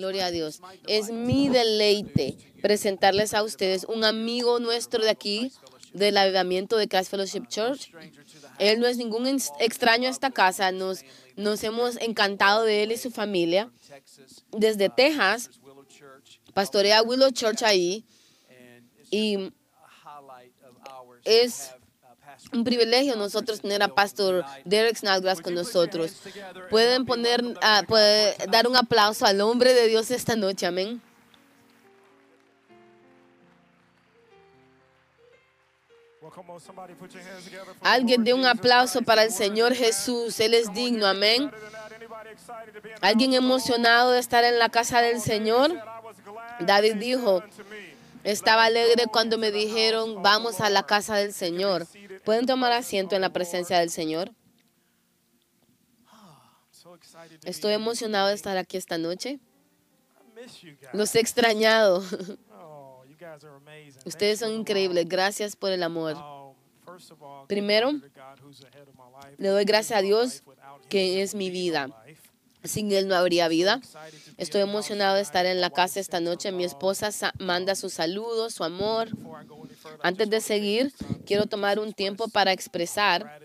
Gloria a Dios. Es mi deleite presentarles a ustedes un amigo nuestro de aquí, del avivamiento de Christ Fellowship Church. Él no es ningún extraño a esta casa. Nos, nos hemos encantado de él y su familia. Desde Texas, pastorea Willow Church ahí. Y es un privilegio nosotros tener a Pastor Derek Snodgrass con nosotros. Pueden poner, puede dar un aplauso al hombre de Dios esta noche, amén. Alguien dé un aplauso para el Señor Jesús. Él es digno, amén. Alguien emocionado de estar en la casa del Señor. David dijo, estaba alegre cuando me dijeron, vamos a la casa del Señor. ¿Pueden tomar asiento en la presencia del Señor? Estoy emocionado de estar aquí esta noche. Los he extrañado. Ustedes son increíbles. Gracias por el amor. Primero, le doy gracias a Dios que es mi vida. Sin Él no habría vida. Estoy emocionado de estar en la casa esta noche. Mi esposa manda sus saludos, su amor. Antes de seguir, quiero tomar un tiempo para expresar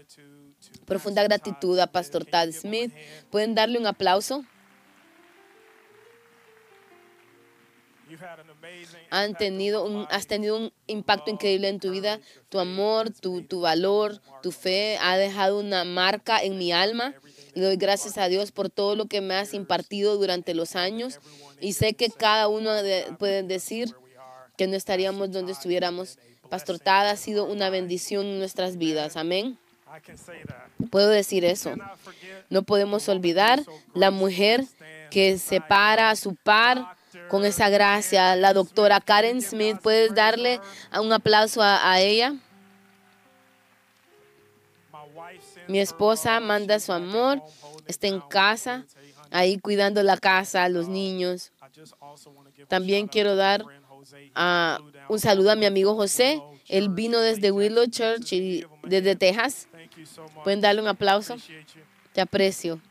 profunda gratitud a Pastor Tad Smith. ¿Pueden darle un aplauso? Han tenido un, has tenido un impacto increíble en tu vida. Tu amor, tu, tu valor, tu fe ha dejado una marca en mi alma. Le doy gracias a Dios por todo lo que me has impartido durante los años y sé que cada uno puede decir que no estaríamos donde estuviéramos. Pastor Tad ha sido una bendición en nuestras vidas. Amén. Puedo decir eso. No podemos olvidar la mujer que separa a su par con esa gracia. La doctora Karen Smith, ¿puedes darle un aplauso a, a ella? Mi esposa manda su amor, está en casa, ahí cuidando la casa, los niños. También quiero dar ah, un saludo a mi amigo José. Él vino desde Willow Church y desde Texas. ¿Pueden darle un aplauso? Te aprecio.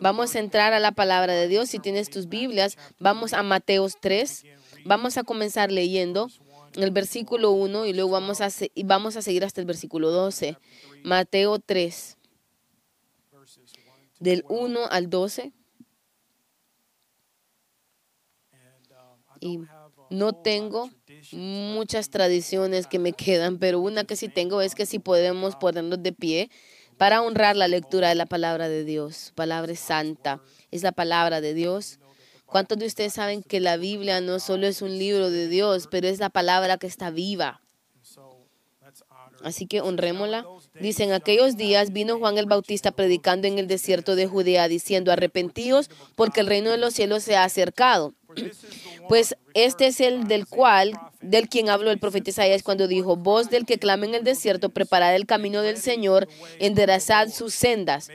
Vamos a entrar a la palabra de Dios. Si tienes tus Biblias, vamos a Mateos 3. Vamos a comenzar leyendo el versículo 1 y luego vamos a, y vamos a seguir hasta el versículo 12. Mateo 3, del 1 al 12. Y no tengo muchas tradiciones que me quedan, pero una que sí tengo es que si podemos ponernos de pie para honrar la lectura de la palabra de Dios. Palabra santa, es la palabra de Dios. ¿Cuántos de ustedes saben que la Biblia no solo es un libro de Dios, pero es la palabra que está viva? Así que honrémosla. Dice, en aquellos días vino Juan el Bautista predicando en el desierto de Judea, diciendo, arrepentíos porque el reino de los cielos se ha acercado. Pues este es el del cual, del quien habló el profeta Isaías cuando dijo, voz del que clama en el desierto, preparad el camino del Señor, enderezad sus sendas.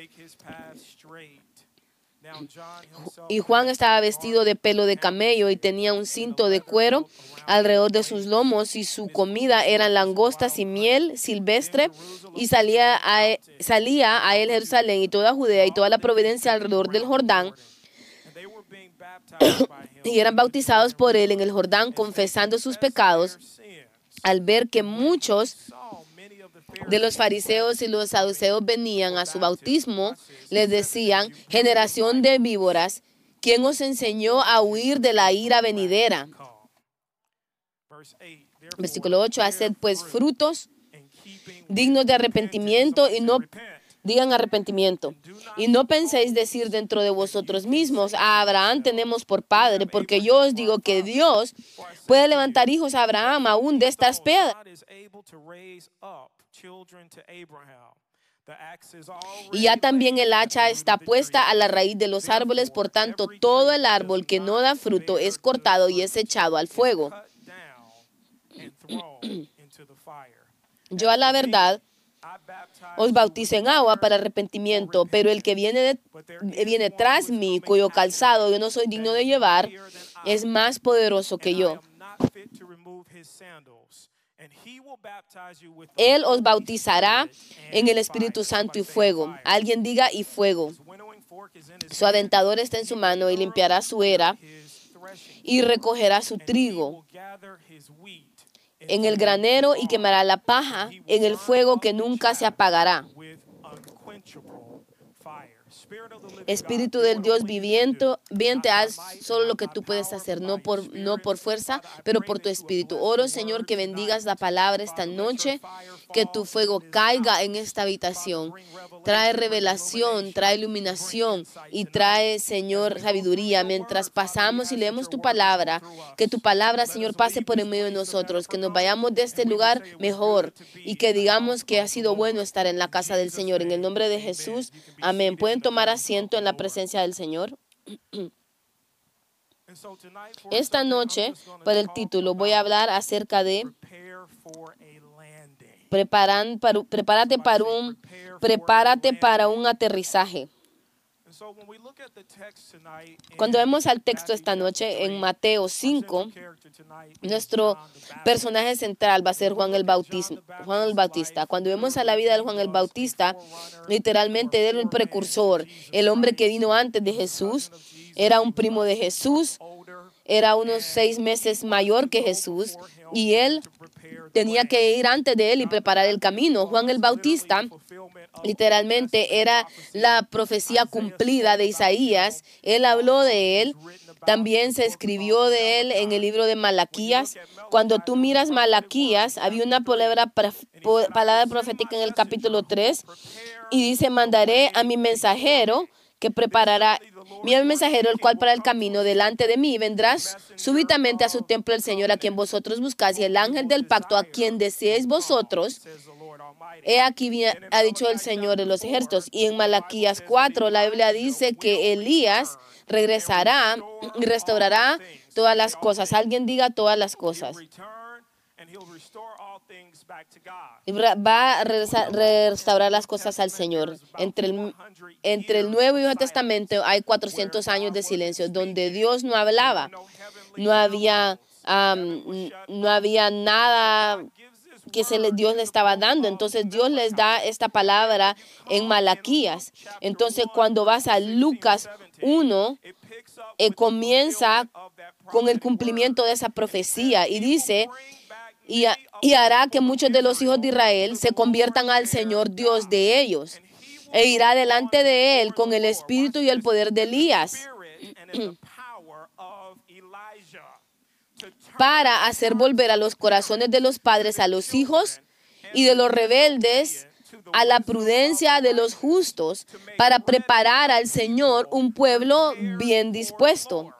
Y Juan estaba vestido de pelo de camello y tenía un cinto de cuero alrededor de sus lomos y su comida eran langostas y miel silvestre y salía a, e, salía a él Jerusalén y toda Judea y toda la providencia alrededor del Jordán y eran bautizados por él en el Jordán confesando sus pecados al ver que muchos de los fariseos y los saduceos venían a su bautismo, les decían, generación de víboras, ¿quién os enseñó a huir de la ira venidera? Versículo 8, haced pues frutos dignos de arrepentimiento y no digan arrepentimiento. Y no penséis decir dentro de vosotros mismos, a Abraham tenemos por padre, porque yo os digo que Dios puede levantar hijos a Abraham aún de estas piedras. Y ya también el hacha está puesta a la raíz de los árboles, por tanto todo el árbol que no da fruto es cortado y es echado al fuego. Yo a la verdad os bautizo en agua para arrepentimiento, pero el que viene, viene tras mí, cuyo calzado yo no soy digno de llevar, es más poderoso que yo. Él os bautizará en el Espíritu Santo y fuego. Alguien diga y fuego. Su aventador está en su mano y limpiará su era y recogerá su trigo en el granero y quemará la paja en el fuego que nunca se apagará. Espíritu del Dios viviente, viviente, haz solo lo que tú puedes hacer, no por, no por fuerza, pero por tu espíritu. Oro, Señor, que bendigas la palabra esta noche, que tu fuego caiga en esta habitación. Trae revelación, trae iluminación y trae, Señor, sabiduría. Mientras pasamos y leemos tu palabra, que tu palabra, Señor, pase por en medio de nosotros, que nos vayamos de este lugar mejor y que digamos que ha sido bueno estar en la casa del Señor. En el nombre de Jesús, amén. Pueden tomar asiento en la presencia del Señor. Esta noche, por el título, voy a hablar acerca de preparan para, prepárate para un prepárate para un aterrizaje. Cuando vemos al texto esta noche en Mateo 5, nuestro personaje central va a ser Juan el Bautista. Juan el Bautista. Cuando vemos a la vida de Juan el Bautista, literalmente era el precursor, el hombre que vino antes de Jesús, era un primo de Jesús, era unos seis meses mayor que Jesús y él tenía que ir antes de él y preparar el camino. Juan el Bautista literalmente era la profecía cumplida de Isaías. Él habló de él. También se escribió de él en el libro de Malaquías. Cuando tú miras Malaquías, había una palabra, palabra profética en el capítulo 3 y dice, mandaré a mi mensajero que preparará mi mensajero, el cual para el camino delante de mí vendrás súbitamente a su templo el Señor a quien vosotros buscáis y el ángel del pacto a quien deseéis vosotros. He aquí ha dicho el Señor de los ejércitos. Y en Malaquías 4 la Biblia dice que Elías regresará y restaurará todas las cosas. Alguien diga todas las cosas va a restaurar las cosas al Señor. Entre el, entre el Nuevo y Viejo Testamento hay 400 años de silencio donde Dios no hablaba. No había, no había nada que se le, Dios le estaba dando. Entonces Dios les da esta palabra en Malaquías. Entonces cuando vas a Lucas 1, eh, comienza con el cumplimiento de esa profecía y dice y, hará que muchos de los hijos de Israel se conviertan al Señor Dios de ellos e irá delante de él con el espíritu y el poder de Elías para hacer volver a los corazones de los padres a los hijos y de los rebeldes a la prudencia de los justos para preparar al Señor un pueblo bien dispuesto.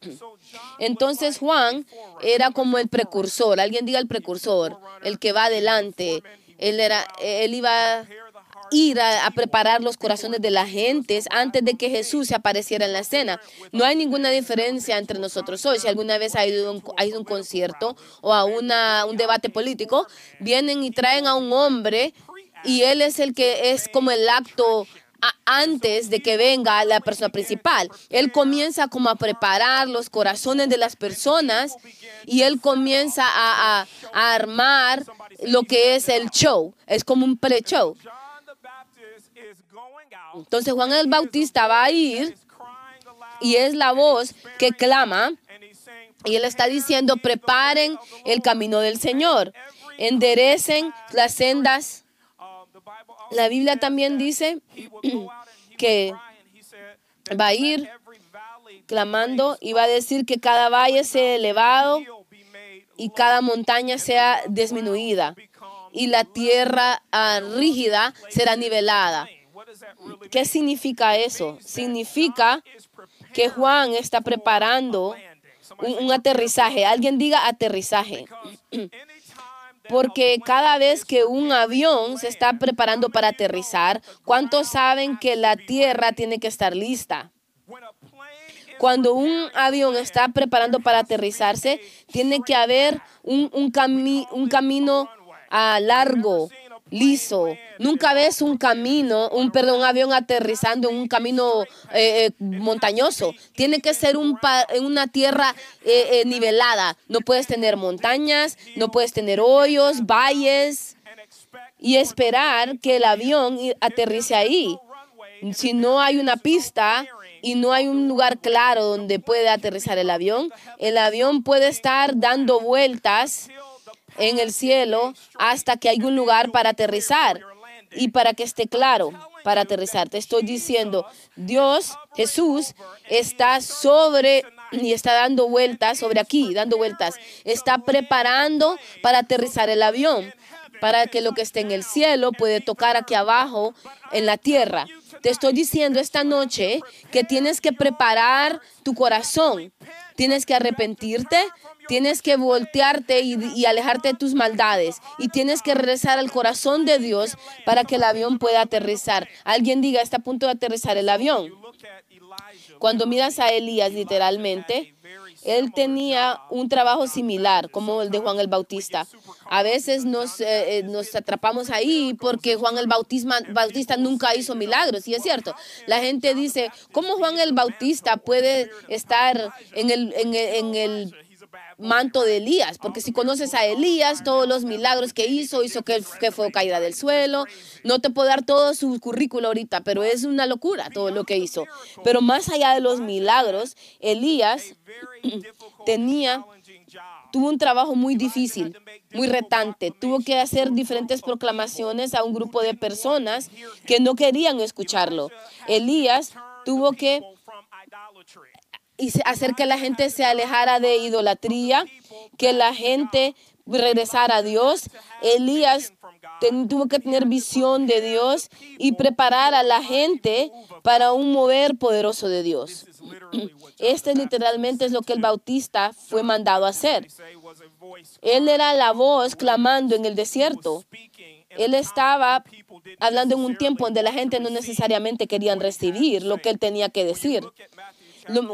Entonces Juan era como el precursor, alguien diga el precursor, el que va adelante. Él, era, él iba a ir a, preparar los corazones de la gente antes de que Jesús se apareciera en la escena. No hay ninguna diferencia entre nosotros hoy. Si alguna vez ha ido, un, ha ido a un concierto o a una, un debate político, vienen y traen a un hombre y él es el que es como el acto antes de que venga la persona principal. Él comienza como a preparar los corazones de las personas y él comienza a, a armar lo que es el show. Es como un pre-show. Entonces Juan el Bautista va a ir y es la voz que clama y él está diciendo, preparen el camino del Señor, enderecen las sendas la Biblia también dice que va a ir clamando y va a decir que cada valle sea elevado y cada montaña sea disminuida y la tierra ah, rígida será nivelada. ¿Qué significa eso? Significa que Juan está preparando un aterrizaje. Alguien diga aterrizaje. Porque cada vez que un avión se está preparando para aterrizar, ¿cuántos saben que la tierra tiene que estar lista? Cuando un avión está preparando para aterrizarse, tiene que haber un, un, un camino ah, largo, liso. Nunca ves un camino, un perdón, un avión aterrizando en un camino eh, eh, montañoso. Tiene que ser un una tierra eh, nivelada. No puedes tener montañas, no puedes tener hoyos, valles y esperar que el avión aterrice ahí. si no hay una pista y no hay un lugar claro donde puede aterrizar el avión, el avión puede estar dando vueltas en el cielo hasta que hay un lugar para aterrizar y para que esté claro para aterrizar. Te estoy diciendo, Dios, Jesús, está sobre y está dando vueltas sobre aquí, dando vueltas. Está preparando para aterrizar el avión, para que lo que esté en el cielo puede tocar aquí abajo en la tierra. Te estoy diciendo esta noche que tienes que preparar tu corazón. Tienes que arrepentirte, tienes que voltearte y, alejarte de tus maldades. Y tienes que regresar al corazón de Dios para que el avión pueda aterrizar. Alguien diga, está a punto de aterrizar el avión. Cuando miras a Elías literalmente, él tenía un trabajo similar como el de Juan el Bautista. A veces nos, eh, eh, nos atrapamos ahí porque Juan el Bautista nunca hizo milagros, y es cierto. La gente dice, ¿cómo Juan el Bautista puede estar en el, en el manto de Elías, porque si conoces a Elías, todos los milagros que hizo, hizo que, fue caída del suelo, no te puedo dar todo su currículo ahorita, pero es una locura todo lo que hizo. Pero más allá de los milagros, Elías tenía tuvo un trabajo muy difícil, muy retante. Tuvo que hacer diferentes proclamaciones a un grupo de personas que no querían escucharlo. Elías tuvo que y hacer que la gente se alejara de idolatría, que la gente regresara a Dios. Elías tuvo que tener visión de Dios y preparar a la gente para un mover poderoso de Dios. Este literalmente es lo que el bautista fue mandado a hacer. Él era la voz clamando en el desierto. Él estaba hablando en un tiempo donde la gente no necesariamente querían recibir lo que él tenía que decir.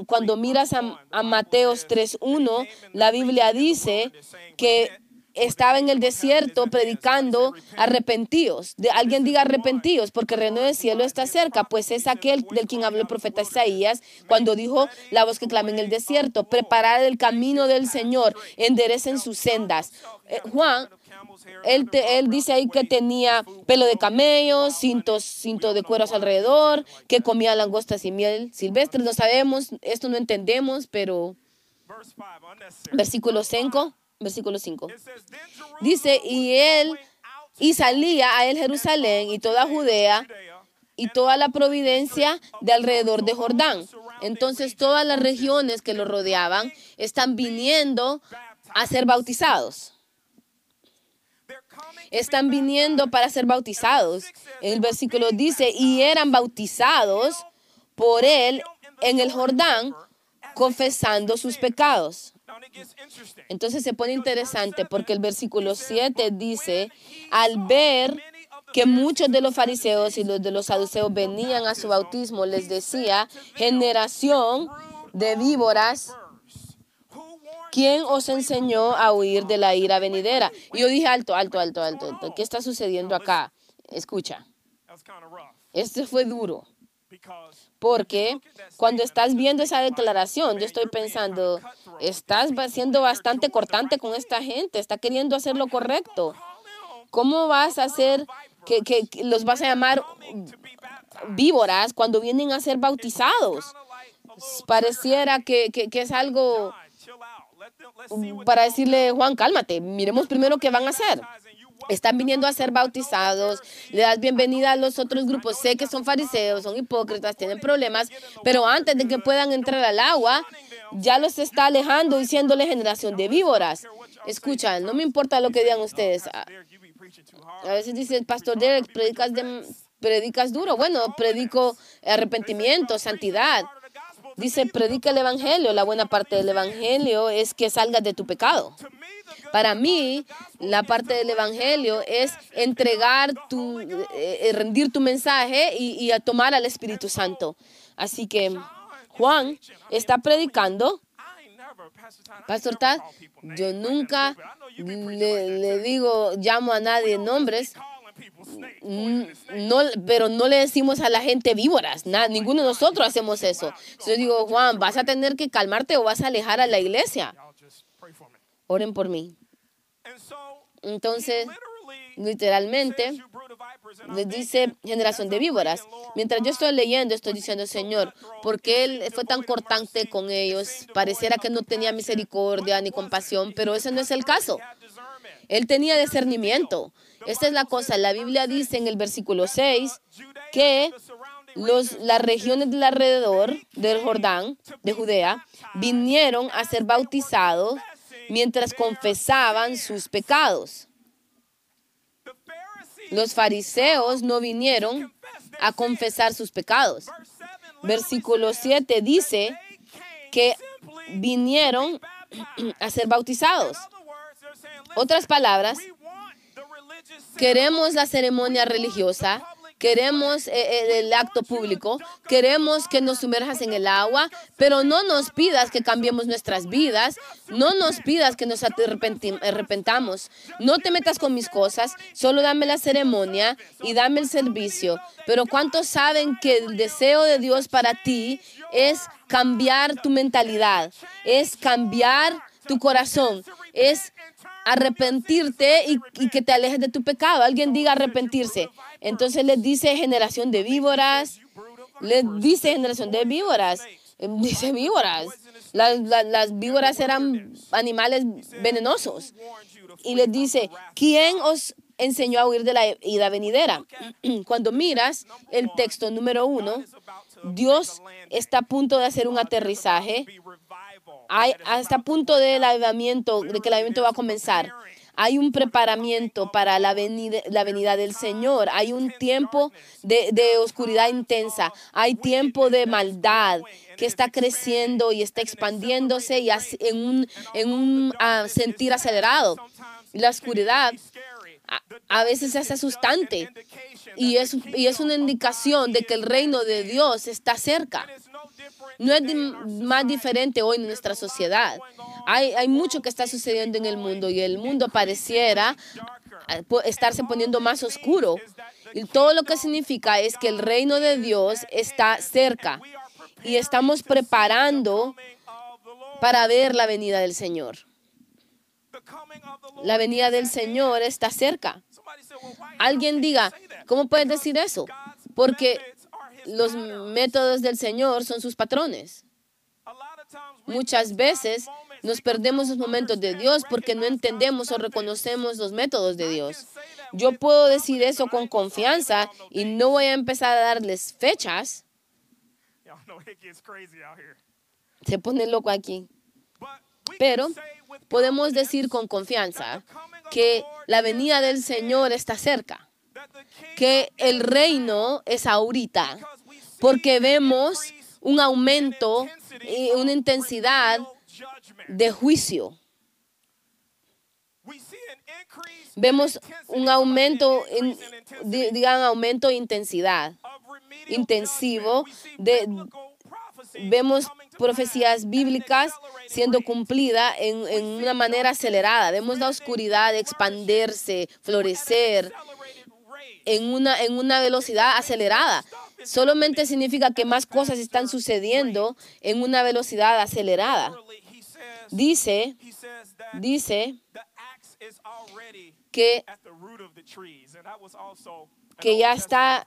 Cuando miras a, a Mateos 3.1, la Biblia dice que estaba en el desierto predicando arrepentidos. De, alguien diga arrepentidos porque el reino del cielo está cerca, pues es aquel del quien habló el profeta Isaías cuando dijo la voz que clama en el desierto, preparar el camino del Señor, enderecen sus sendas. Eh, Juan él, dice ahí que tenía pelo de camello, cintos, cinto de cueros alrededor, que comía langostas y miel silvestre. No sabemos, esto no entendemos, pero versículo 5, versículo 5. Dice, y él, y salía a él Jerusalén y toda Judea y toda la providencia de alrededor de Jordán. Entonces todas las regiones que lo rodeaban están viniendo a ser bautizados están viniendo para ser bautizados. El versículo dice, y eran bautizados por él en el Jordán, confesando sus pecados. Entonces se pone interesante porque el versículo 7 dice, al ver que muchos de los fariseos y los de los saduceos venían a su bautismo, les decía, generación de víboras, ¿Quién os enseñó a huir de la ira venidera? Y yo dije, alto, alto, alto, alto, alto. ¿Qué está sucediendo acá? Escucha. Esto fue duro. Porque cuando estás viendo esa declaración, yo estoy pensando, estás siendo bastante cortante con esta gente, está queriendo hacer lo correcto. ¿Cómo vas a hacer que, los vas a llamar víboras cuando vienen a ser bautizados? Pareciera que es algo para decirle, Juan, cálmate, miremos primero qué van a hacer. Están viniendo a ser bautizados, le das bienvenida a los otros grupos. Sé que son fariseos, son hipócritas, tienen problemas, pero antes de que puedan entrar al agua, ya los está alejando diciéndole generación de víboras. Escucha, no me importa lo que digan ustedes. A, veces dice el pastor Derek, predicas, predicas duro. Bueno, predico arrepentimiento, santidad. Dice, predica el Evangelio. La buena parte del Evangelio es que salgas de tu pecado. Para mí, la parte del Evangelio es entregar tu, eh, eh, rendir tu mensaje y, y tomar al Espíritu Santo. Así que Juan está predicando. Pastor Tad, yo nunca le, digo, llamo a nadie nombres, no, pero no le decimos a la gente víboras, nada, ninguno de nosotros hacemos eso. Yo digo, Juan, vas a tener que calmarte o vas a alejar a la iglesia. Oren por mí. Entonces, literalmente les dice generación de víboras. Mientras yo estoy leyendo, estoy diciendo, Señor, ¿por qué Él fue tan cortante con ellos? Pareciera que no tenía misericordia ni compasión, pero ese no es el caso. Él tenía discernimiento. Esta es la cosa. La Biblia dice en el versículo 6 que los, las regiones del alrededor del Jordán, de Judea, vinieron a ser bautizados mientras confesaban sus pecados. Los fariseos no vinieron a confesar sus pecados. Versículo 7 dice que vinieron a ser bautizados. Otras palabras, queremos la ceremonia religiosa, queremos eh, eh, el acto público, queremos que nos sumerjas en el agua, pero no nos pidas que cambiemos nuestras vidas, no nos pidas que nos arrepentamos, no te metas con mis cosas, solo dame la ceremonia y dame el servicio. Pero ¿cuántos saben que el deseo de Dios para ti es cambiar tu mentalidad, es cambiar tu corazón, es arrepentirte y, que te alejes de tu pecado. Alguien diga arrepentirse. Entonces les dice generación de víboras. Les dice generación de víboras. Em, dice víboras. Las, las, víboras eran animales venenosos. Y les dice, ¿quién os enseñó a huir de la ida venidera? Cuando miras el texto número uno, Dios está a punto de hacer un aterrizaje hay hasta punto del avivamiento, de que el avivamiento va a comenzar. Hay un preparamiento para la venida, la venida del Señor. Hay un tiempo de, oscuridad intensa. Hay tiempo de maldad que está creciendo y está expandiéndose y en un, ah, sentir acelerado. La oscuridad a, veces es asustante y es, y es una indicación de que el reino de Dios está cerca. No es más diferente hoy en nuestra sociedad. Hay, mucho que está sucediendo en el mundo y el mundo pareciera eh, estarse poniendo más oscuro. Y todo lo que significa es que el reino de Dios está cerca y estamos preparando para ver la venida del Señor. La venida del Señor está cerca. Alguien diga, ¿cómo puedes decir eso? Porque los métodos del Señor son sus patrones. Muchas veces nos perdemos los momentos de Dios porque no entendemos o reconocemos los métodos de Dios. Yo puedo decir eso con confianza y no voy a empezar a darles fechas. Se pone loco aquí. Pero podemos decir con confianza que la venida del Señor está cerca, que el reino es ahorita, porque vemos un aumento y una intensidad de juicio. Vemos un aumento, digan aumento de intensidad, intensivo vemos profecías bíblicas siendo cumplidas en, en, una manera acelerada. Vemos la oscuridad expandirse, florecer en una, en una velocidad acelerada. Solamente significa que más cosas están sucediendo en una velocidad acelerada. Dice, dice que que ya está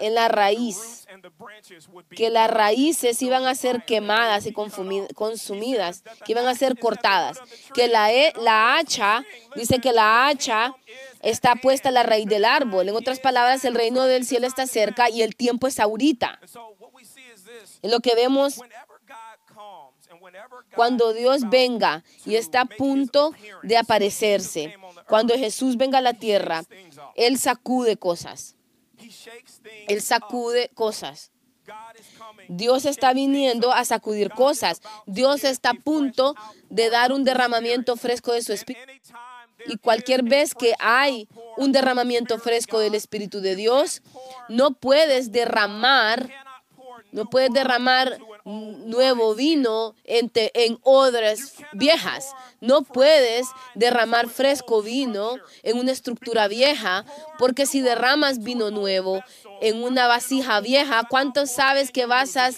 en la raíz, que las raíces iban a ser quemadas y consumidas, que iban a ser cortadas, que la, e, la hacha, dice que la hacha está puesta a la raíz del árbol. En otras palabras, el reino del cielo está cerca y el tiempo es ahorita. En lo que vemos cuando Dios venga y está a punto de aparecerse, cuando Jesús venga a la tierra, Él sacude cosas. Él sacude cosas. Dios está viniendo a sacudir cosas. Dios está a punto de dar un derramamiento fresco de su espíritu. Y cualquier vez que hay un derramamiento fresco del Espíritu de Dios, no puedes derramar, no puedes derramar nuevo vino en, en odres viejas. No puedes derramar fresco vino en una estructura vieja, porque si derramas vino nuevo en una vasija vieja, ¿cuánto sabes que vas a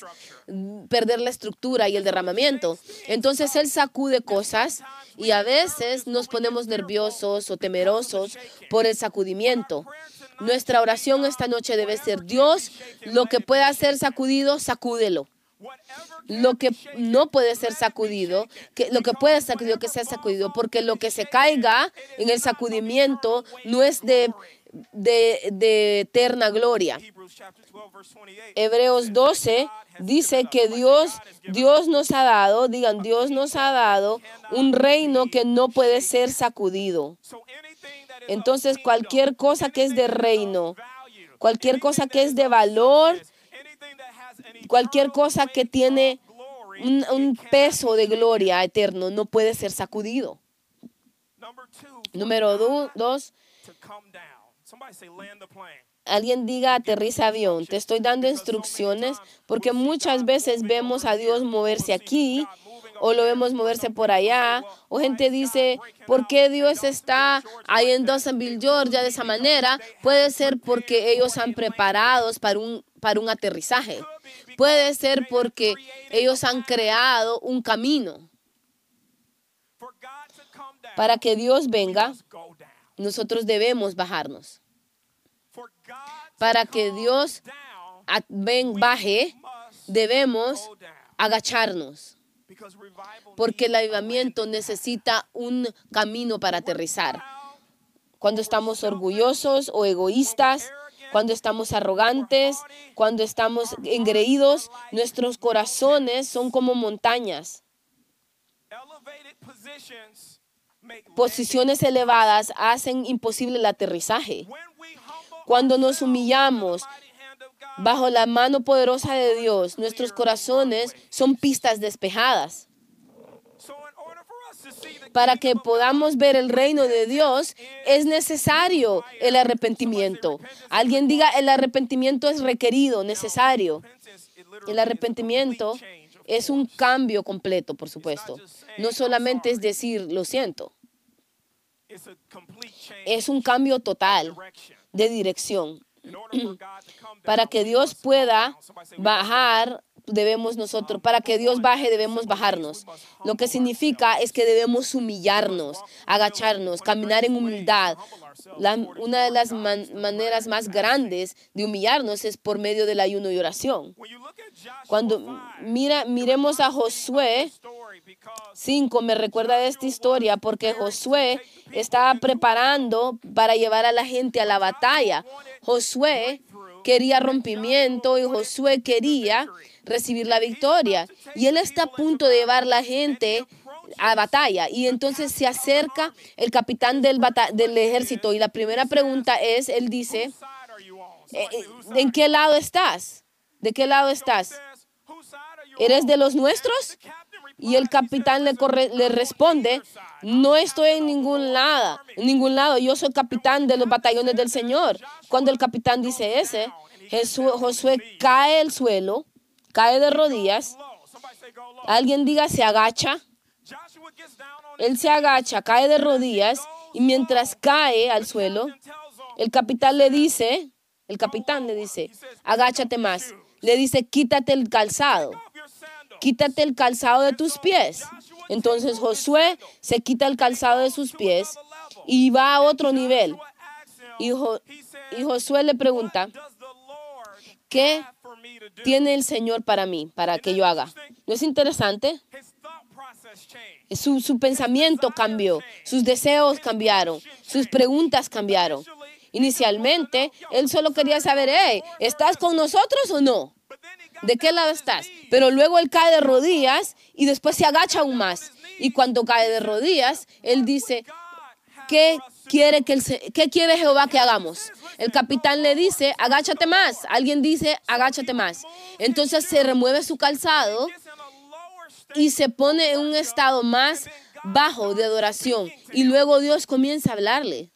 perder la estructura y el derramamiento. Entonces Él sacude cosas y a veces nos ponemos nerviosos o temerosos por el sacudimiento. Nuestra oración esta noche debe ser, Dios, lo que pueda ser sacudido, sacúdelo. Lo que no puede ser sacudido, que lo que puede ser sacudido, que sea sacudido, porque lo que se caiga en el sacudimiento no es de de, eterna gloria. Hebreos 12 dice que Dios, Dios nos ha dado, digan, Dios nos ha dado un reino que no puede ser sacudido. Entonces, cualquier cosa que es de reino, cualquier cosa que es de valor, cualquier cosa que tiene un, peso de gloria eterno, no puede ser sacudido. Número dos, Alguien diga aterriza avión. Te estoy dando instrucciones porque muchas veces vemos a Dios moverse aquí o lo vemos moverse por allá. O gente dice, ¿por qué Dios está ahí en Dawsonville, Georgia de esa manera? Puede ser porque ellos han preparados para un, para un aterrizaje. Puede ser porque ellos han creado un camino. Para que Dios venga, nosotros debemos bajarnos. Para que Dios baje, debemos agacharnos. Porque el avivamiento necesita un camino para aterrizar. Cuando estamos orgullosos o egoístas, cuando estamos arrogantes, cuando estamos engreídos, nuestros corazones son como montañas. Posiciones elevadas hacen imposible el aterrizaje. Cuando nos humillamos bajo la mano poderosa de Dios, nuestros corazones son pistas despejadas. Para que podamos ver el reino de Dios es necesario el arrepentimiento. Alguien diga, el arrepentimiento es requerido, necesario. El arrepentimiento es un cambio completo, por supuesto. No solamente es decir, lo siento. Es un cambio total de dirección. Para que Dios pueda bajar, debemos nosotros, para que Dios baje, debemos bajarnos. Lo que significa es que debemos humillarnos, agacharnos, caminar en humildad. una de las maneras más grandes de humillarnos es por medio del ayuno y oración. Cuando mira, miremos a Josué 5, me recuerda de esta historia porque Josué estaba preparando para llevar a la gente a la batalla. Josué quería rompimiento y Josué quería recibir la victoria. Y él está a punto de llevar la gente a batalla. Y entonces se acerca el capitán del, del ejército y la primera pregunta es, él dice, eh, eh, ¿en qué lado estás? ¿De qué lado estás? ¿Eres de los nuestros? Y el capitán le, le responde, no estoy en ningún lado, en ningún lado, yo soy capitán de los batallones del Señor. Cuando el capitán dice ese, Josué cae al suelo, cae de rodillas. Alguien diga, se agacha. Él se agacha, cae de rodillas y mientras cae al suelo, el capitán le dice, el capitán le dice, agáchate más. Le dice, quítate el calzado quítate el calzado de tus pies. Entonces Josué se quita el calzado de sus pies y va a otro nivel. Y, Josué le pregunta, ¿qué tiene el Señor para mí, para que yo haga? ¿No es interesante? Su, su pensamiento cambió, sus deseos cambiaron, sus preguntas cambiaron. Inicialmente, él solo quería saber, hey, ¿estás con nosotros o no? ¿De qué lado estás? Pero luego él cae de rodillas y después se agacha aún más. Y cuando cae de rodillas, él dice, ¿qué quiere, que el, ¿qué quiere Jehová que hagamos? El capitán le dice, agáchate más. Alguien dice, agáchate más. Entonces se remueve su calzado y se pone en un estado más bajo de adoración. Y luego Dios comienza a hablarle.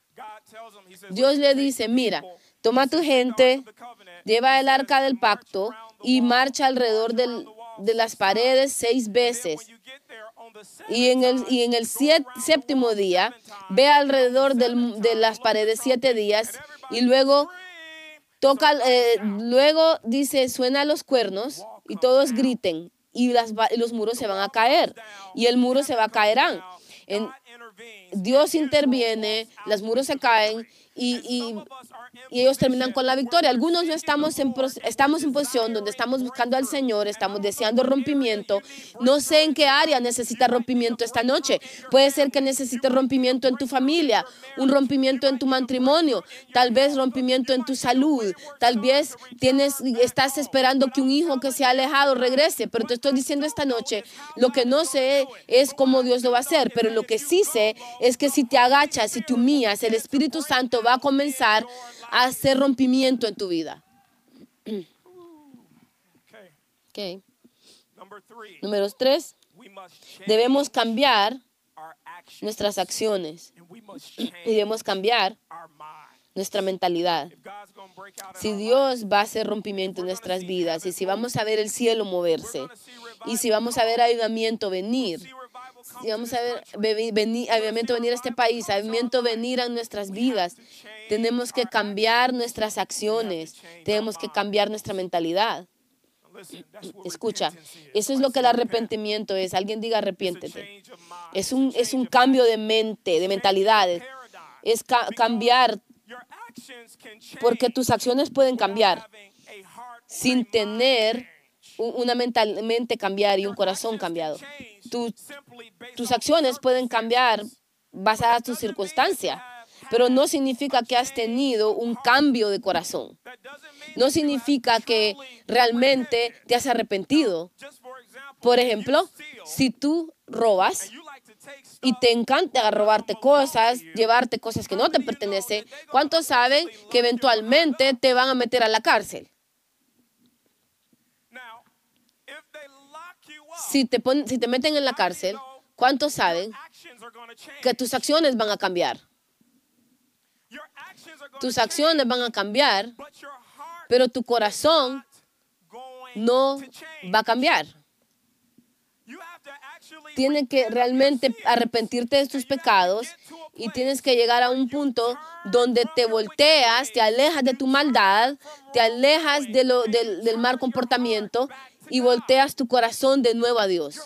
Dios le dice, mira, toma tu gente, lleva el arca del pacto y marcha alrededor de las paredes seis veces. Y en el, y en el séptimo día, ve alrededor de las paredes siete días y luego toca, eh, luego dice, suena los cuernos y todos griten y, las, y los muros se van a caer y el muro se va a caerán. En, Dios interviene, los muros se caen y, y, y, ellos terminan con la victoria. Algunos no estamos en, estamos en posición donde estamos buscando al Señor, estamos deseando rompimiento. No sé en qué área necesita rompimiento esta noche. Puede ser que necesites rompimiento en tu familia, un rompimiento en tu matrimonio, tal vez rompimiento en tu salud, tal vez tienes, estás esperando que un hijo que se ha alejado regrese, pero te estoy diciendo esta noche, lo que no sé es cómo Dios lo va a hacer, pero lo que sí sé es que si te agachas, si te humillas, el Espíritu Santo va a comenzar a hacer rompimiento en tu vida. Okay. Número tres, debemos cambiar nuestras acciones y debemos cambiar nuestra mentalidad. Si Dios va a hacer rompimiento en nuestras vidas y si vamos a ver el cielo moverse y si vamos a ver ayudamiento venir, vamos a ver venir, venir a este país, avivamiento venir a nuestras vidas, tenemos que cambiar nuestras acciones, tenemos que cambiar nuestra mentalidad. Escucha, eso es lo que el arrepentimiento es. Alguien diga arrepiéntete. Es un, es un cambio de mente, de mentalidad. Es cambiar, porque tus acciones pueden cambiar sin tener una mente cambiar y un corazón cambiado. tus acciones pueden cambiar basadas en tu circunstancia, pero no significa que has tenido un cambio de corazón. No significa que realmente te has arrepentido. Por ejemplo, si tú robas y te encanta robarte cosas, llevarte cosas que no te pertenecen, ¿cuántos saben que eventualmente te van a meter a la cárcel? Si te, si te meten en la cárcel, ¿cuántos saben que tus acciones van a cambiar? Tus acciones van a cambiar, pero tu corazón no va a cambiar. Tienes que realmente arrepentirte de tus pecados y tienes que llegar a un punto donde te volteas, te alejas de tu maldad, te alejas de lo, del mal comportamiento y volteas tu corazón de nuevo a Dios.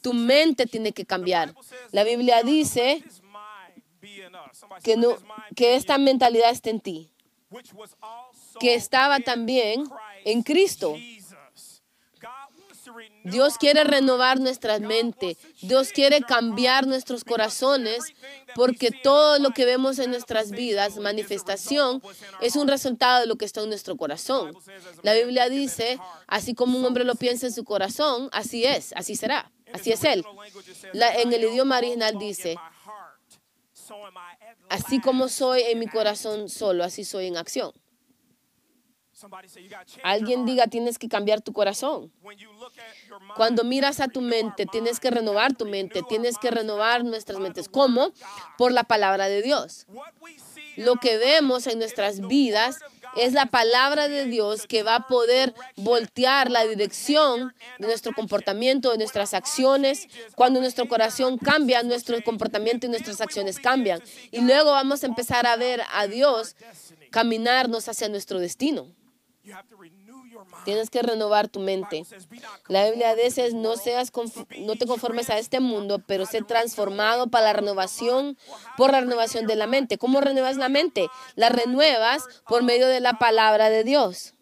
Tu mente tiene que cambiar. La Biblia dice que, esta mentalidad está en ti, que estaba también en Cristo. Dios quiere renovar nuestra mente. Dios quiere cambiar nuestros corazones porque todo lo que vemos en nuestras vidas, manifestación, es un resultado de lo que está en nuestro corazón. La Biblia dice, así como un hombre lo piensa en su corazón, así es, así será, así es él. en el idioma original dice, así como soy en mi corazón solo, así soy en acción. Alguien diga, tienes que cambiar tu corazón. Cuando miras a tu mente, tienes que renovar tu mente, tienes que renovar nuestras mentes. ¿Cómo? Por la palabra de Dios. Lo que vemos en nuestras vidas es la palabra de Dios que va a poder voltear la dirección de nuestro comportamiento, de nuestras acciones. Cuando nuestro corazón cambia, nuestro comportamiento y nuestras acciones cambian. Y luego vamos a empezar a ver a Dios caminarnos hacia nuestro destino. Tienes que renovar tu mente. La Biblia dice, no, seas no te conformes a este mundo, pero sé transformado para la renovación, por la renovación de la mente. ¿Cómo renuevas la mente? La renuevas por medio de la palabra de Dios.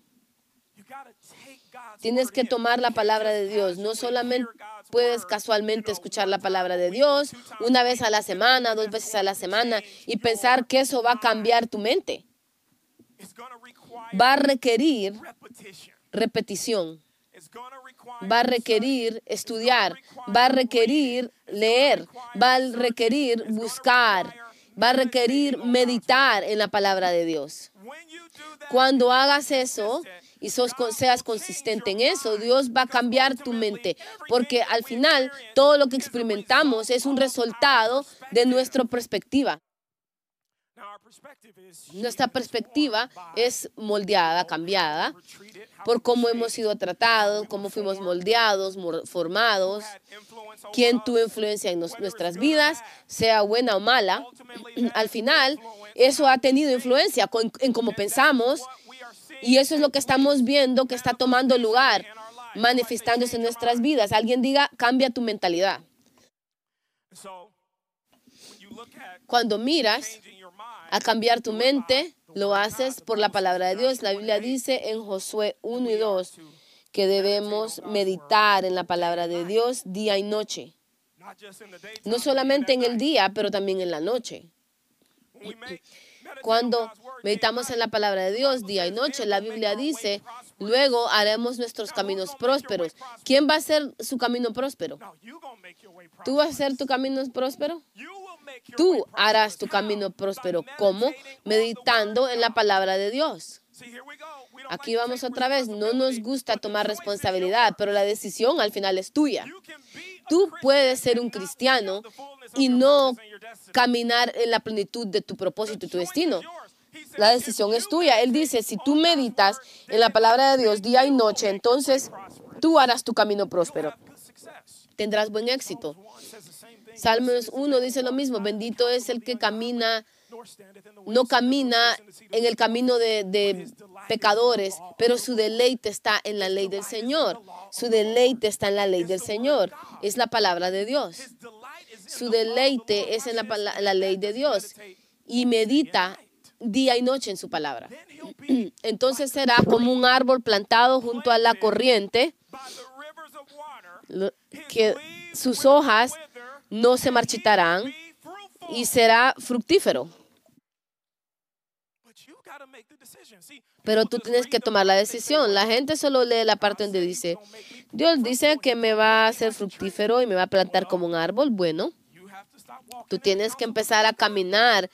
Tienes que tomar la palabra de Dios. No solamente puedes casualmente escuchar la palabra de Dios una vez a la semana, dos veces a la semana y pensar que eso va a cambiar tu mente va a requerir repetición, va a requerir estudiar, va a requerir leer, va a requerir buscar, va a requerir meditar en la palabra de Dios. Cuando hagas eso y seas consistente en eso, Dios va a cambiar tu mente, porque al final todo lo que experimentamos es un resultado de nuestra perspectiva. Nuestra perspectiva es moldeada, cambiada por cómo hemos sido tratados, cómo fuimos moldeados, formados, quién tuvo influencia en nuestras vidas, sea buena o mala. Al final, eso ha tenido influencia en cómo pensamos y eso es lo que estamos viendo que está tomando lugar manifestándose en nuestras vidas. Alguien diga, cambia tu mentalidad. Cuando miras a cambiar tu mente, lo haces por la palabra de Dios. La Biblia dice en Josué 1 y 2 que debemos meditar en la palabra de Dios día y noche. No solamente en el día, pero también en la noche. Cuando meditamos en la palabra de Dios día y noche, la Biblia dice, luego haremos nuestros caminos prósperos. ¿Quién va a hacer su camino próspero? ¿Tú vas a hacer tu camino próspero? Tú harás tu camino próspero. ¿Cómo? Meditando en la palabra de Dios. Aquí vamos otra vez. No nos gusta tomar responsabilidad, pero la decisión al final es tuya. Tú puedes ser un cristiano y no caminar en la plenitud de tu propósito y tu destino. La decisión es tuya. Él dice, si tú meditas en la palabra de Dios día y noche, entonces tú harás tu camino próspero. Tendrás buen éxito. Salmos 1 dice lo mismo, bendito es el que camina, no camina en el camino de, pecadores, pero su deleite está en la ley del Señor. Su deleite está en la ley del Señor. Es la palabra de Dios. Su deleite es en la, la ley de Dios y medita día y noche en su palabra. Entonces será como un árbol plantado junto a la corriente, que sus hojas no se marchitarán y será fructífero. Pero tú tienes que tomar la decisión. La gente solo lee la parte donde dice, Dios dice que me va a hacer fructífero y me va a plantar como un árbol. Bueno, tú tienes que empezar a caminar.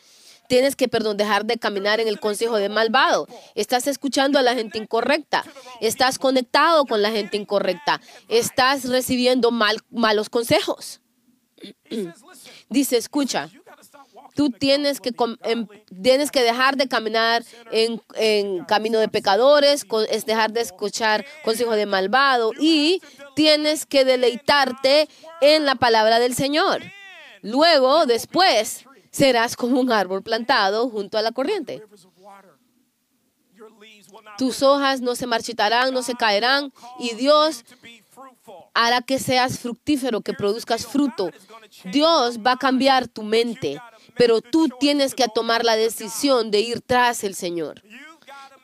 Tienes que, perdón, dejar de caminar en el consejo de malvado. Estás escuchando a la gente incorrecta. Estás conectado con la gente incorrecta. Estás recibiendo mal, malos consejos. Dice, escucha, tú tienes que, em, tienes que dejar de caminar en, camino de pecadores, es dejar de escuchar consejo de malvado y tienes que deleitarte en la palabra del Señor. Luego, después, serás como un árbol plantado junto a la corriente. Tus hojas no se marchitarán, no se caerán y Dios hará que seas fructífero, que produzcas fruto. Dios va a cambiar tu mente, pero tú tienes que tomar la decisión de ir tras el Señor.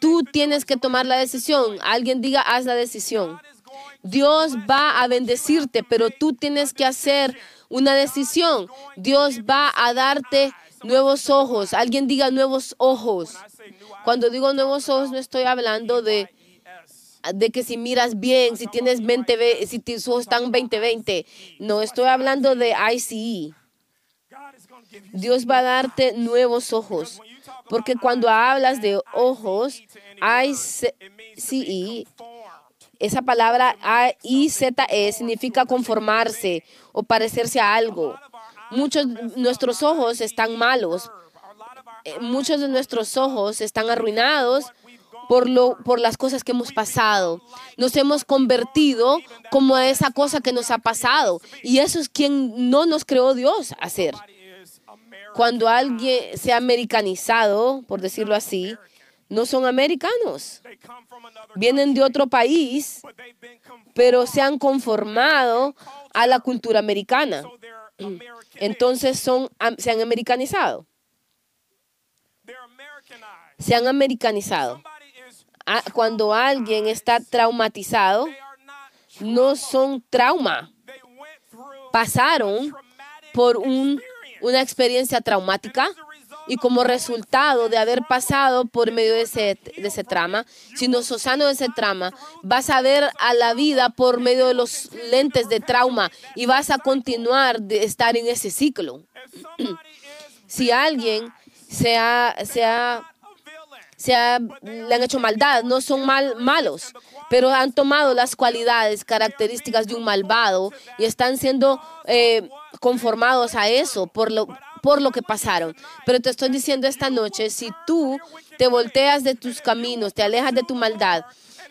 Tú tienes que tomar la decisión. Alguien diga, haz la decisión. Dios va a bendecirte, pero tú tienes que hacer una decisión. Dios va a darte nuevos ojos. Alguien diga nuevos ojos. Cuando digo nuevos ojos, no estoy hablando de de que si miras bien, si tienes 20, si tus ojos están 20-20. No, estoy hablando de ICE. Dios va a darte nuevos ojos. Porque cuando hablas de ojos, ICE, esa palabra I-Z-E significa conformarse o parecerse a algo. Muchos nuestros ojos están malos. Eh, muchos de nuestros ojos están arruinados por, lo, por las cosas que hemos pasado. Nos hemos convertido como a esa cosa que nos ha pasado. Y eso es quien no nos creó Dios hacer. Cuando alguien se ha americanizado, por decirlo así, no son americanos. Vienen de otro país, pero se han conformado a la cultura americana. Entonces son, se han americanizado. Se han americanizado. Cuando alguien está traumatizado, no son trauma. Pasaron por una experiencia traumática y como resultado de haber pasado por medio de ese, de ese trama, si no sos sano de ese trama, vas a ver a la vida por medio de los lentes de trauma y vas a continuar de estar en ese ciclo. si alguien se ha, se ha se le han hecho maldad, no son mal, malos, pero han tomado las cualidades, características de un malvado y están siendo eh, conformados a eso por lo, por lo que pasaron. Pero te estoy diciendo esta noche, si tú te volteas de tus caminos, te alejas de tu maldad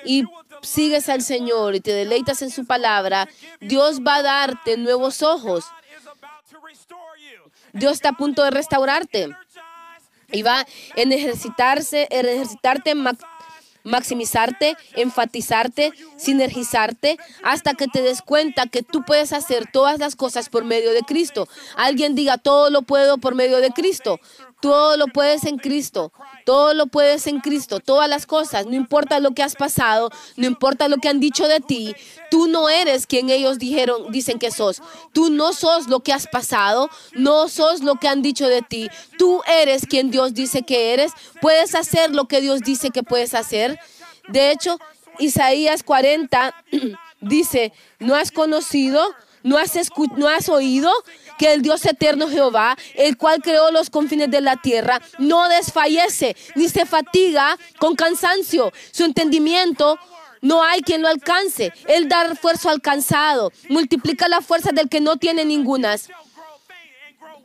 y sigues al Señor y te deleitas en su palabra, Dios va a darte nuevos ojos. Dios está a punto de restaurarte y va a ejercitarse, ejercitarte maximizarte, enfatizarte, sinergizarte, hasta que te des cuenta que tú puedes hacer todas las cosas por medio de Cristo. Alguien diga, todo lo puedo por medio de Cristo. Todo lo puedes en Cristo. Todo lo puedes en Cristo. Todas las cosas. No importa lo que has pasado. No importa lo que han dicho de ti. Tú no eres quien ellos dijeron, dicen que sos. Tú no sos lo que has pasado. No sos lo que han dicho de ti. Tú eres quien Dios dice que eres. Puedes hacer lo que Dios dice que puedes hacer. De hecho, Isaías 40 dice, no has conocido, no has, no has oído que el Dios eterno Jehová, el cual creó los confines de la tierra, no desfallece ni se fatiga con cansancio. Su entendimiento no hay quien lo alcance. Él da fuerza al cansado, multiplica la fuerza del que no tiene ningunas.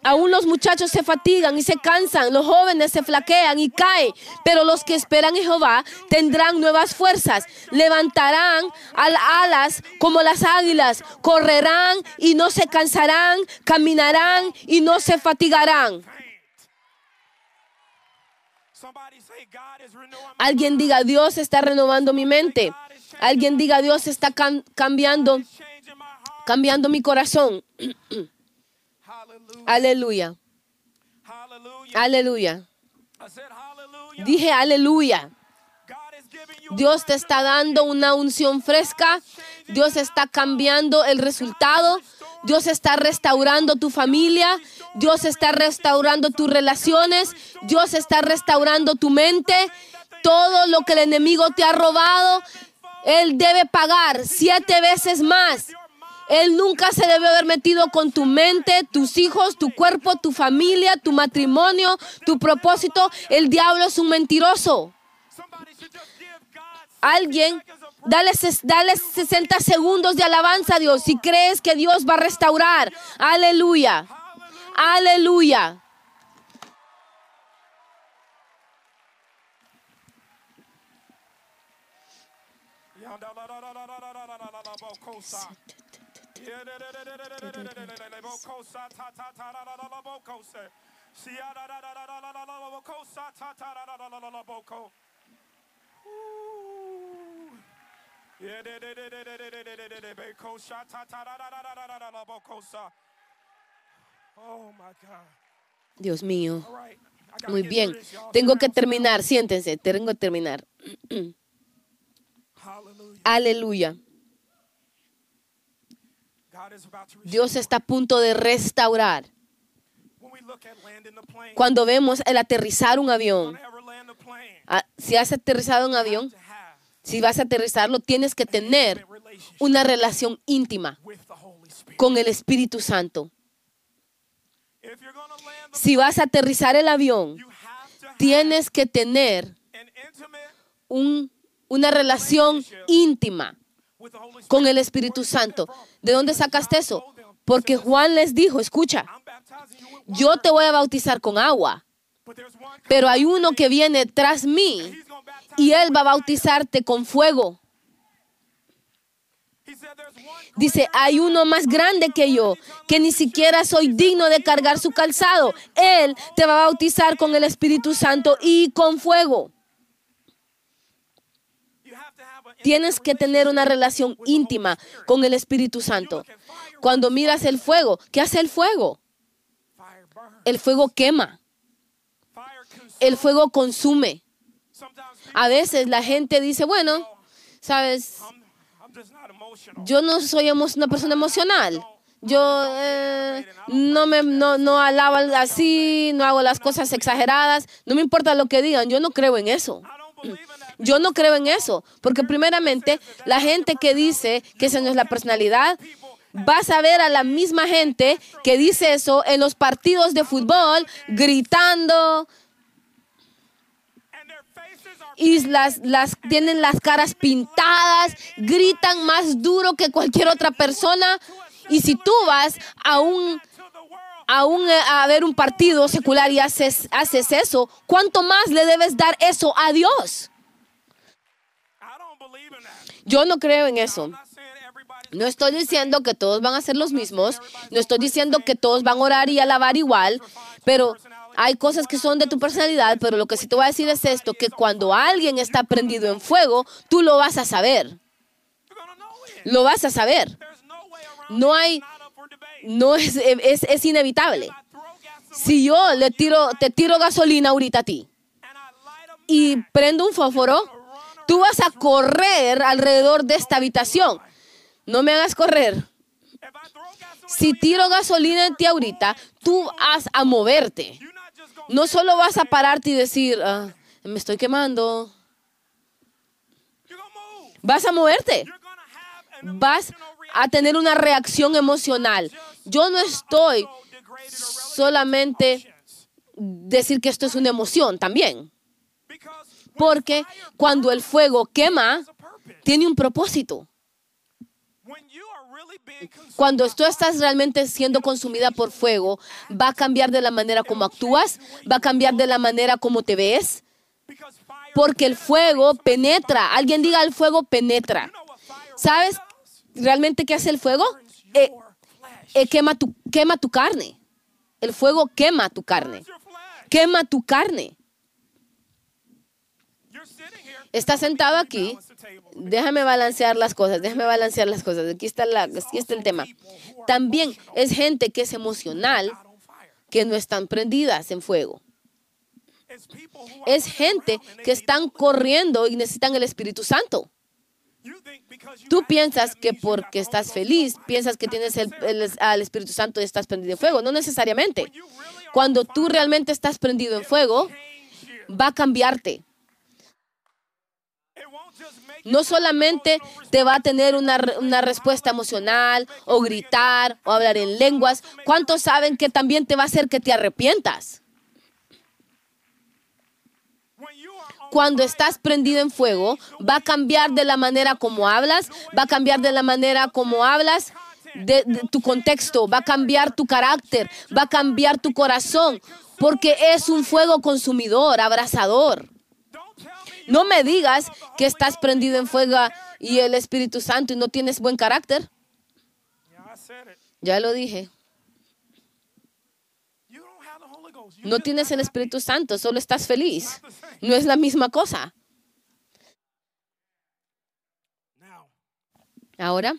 Aún los muchachos se fatigan y se cansan, los jóvenes se flaquean y caen, pero los que esperan en Jehová tendrán nuevas fuerzas, levantarán alas como las águilas, correrán y no se cansarán, caminarán y no se fatigarán. Alguien diga, Dios está renovando mi mente. Alguien diga, Dios está cambiando, cambiando mi corazón. Aleluya. Aleluya. Dije aleluya. Dios te está dando una unción fresca. Dios está cambiando el resultado. Dios está restaurando tu familia. Dios está restaurando tus relaciones. Dios está restaurando tu mente. Todo lo que el enemigo te ha robado, Él debe pagar siete veces más. Él nunca se debe haber metido con tu mente, tus hijos, tu cuerpo, tu familia, tu matrimonio, tu propósito. El diablo es un mentiroso. Alguien, dale, dale 60 segundos de alabanza a Dios si crees que Dios va a restaurar. Aleluya. Aleluya. Dios mío. Muy bien. Tengo que terminar. Siéntense. Tengo que terminar. Aleluya. Dios está a punto de restaurar. Cuando vemos el aterrizar un avión, ah, si has aterrizado un avión, si vas a aterrizarlo, tienes que tener una relación íntima con el Espíritu Santo. Si vas a aterrizar el avión, tienes que tener una relación íntima con el Espíritu Santo. ¿De dónde sacaste eso? Porque Juan les dijo, escucha, yo te voy a bautizar con agua, pero hay uno que viene tras mí y él va a bautizarte con fuego. Dice, hay uno más grande que yo, que ni siquiera soy digno de cargar su calzado. Él te va a bautizar con el Espíritu Santo y con fuego. Tienes que tener una relación íntima con el Espíritu Santo. Cuando miras el fuego, ¿qué hace el fuego? El fuego quema. El fuego consume. A veces la gente dice, bueno, sabes, yo no soy una persona emocional. Yo eh, no me no, no alabo así, no hago las cosas exageradas. No me importa lo que digan, yo no creo en eso. Yo no creo en eso, porque primeramente la gente que dice que esa no es la personalidad, vas a ver a la misma gente que dice eso en los partidos de fútbol, gritando. Y las, las tienen las caras pintadas, gritan más duro que cualquier otra persona. Y si tú vas a un a, un, a ver un partido secular y haces, haces eso, ¿cuánto más le debes dar eso a Dios? Yo no creo en eso. No estoy diciendo que todos van a ser los mismos, no estoy diciendo que todos van a orar y alabar igual, pero Hay cosas que son de tu personalidad, pero lo que sí te voy a decir es esto, que cuando alguien está prendido en fuego, tú lo vas a saber. Lo vas a saber. No hay, no es, es, es inevitable. Si yo le tiro, te tiro gasolina ahorita a ti y prendo un fósforo, tú vas a correr alrededor de esta habitación. No me hagas correr. Si tiro gasolina en ti ahorita, tú vas a moverte. No solo vas a pararte y decir, ah, me estoy quemando. Vas a moverte. Vas a tener una reacción emocional. Yo no estoy solamente decir que esto es una emoción también. Porque cuando el fuego quema, tiene un propósito. Cuando tú estás realmente siendo consumida por fuego, va a cambiar de la manera como actúas, va a cambiar de la manera como te ves, porque el fuego penetra. Alguien diga, el fuego penetra. ¿Sabes realmente qué hace el fuego? Eh, eh, quema, tu, quema tu carne. El fuego quema tu carne. Quema tu carne. Está sentado aquí. Déjame balancear las cosas, déjame balancear las cosas. Aquí está, la, aquí está el tema. También es gente que es emocional, que no están prendidas en fuego. Es gente que están corriendo y necesitan el Espíritu Santo. Tú piensas que porque estás feliz, piensas que tienes el, al Espíritu Santo y estás prendido en fuego. No necesariamente. Cuando tú realmente estás prendido en fuego, va a cambiarte. No solamente te va a tener una, una, respuesta emocional o gritar o hablar en lenguas. ¿Cuántos saben que también te va a hacer que te arrepientas? cuando estás prendido en fuego, va a cambiar de la manera como hablas, va a cambiar de la manera como hablas, de, tu contexto, va a cambiar tu carácter, va a cambiar tu corazón, porque es un fuego consumidor, abrazador. No me digas que estás prendido en fuego y el Espíritu Santo y no tienes buen carácter. Ya lo dije. No tienes el Espíritu Santo, solo estás feliz. No es la misma cosa. Ahora,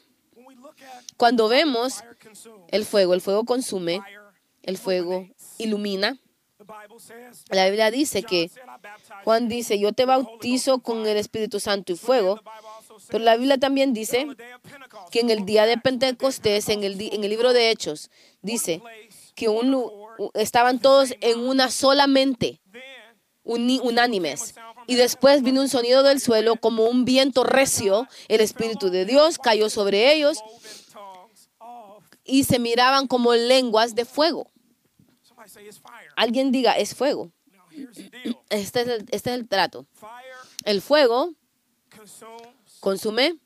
cuando vemos el fuego, el fuego consume, el fuego ilumina. La Biblia dice que Juan dice, yo te bautizo con el Espíritu Santo y fuego, pero la Biblia también dice que en el día de Pentecostés, en el, en el libro de Hechos, dice que un, estaban todos en una sola mente, unánimes. Y después vino un sonido del suelo como un viento recio. El Espíritu de Dios cayó sobre ellos y se miraban como lenguas de fuego. Alguien diga, es fuego. Este es el, este es el trato. El fuego consume,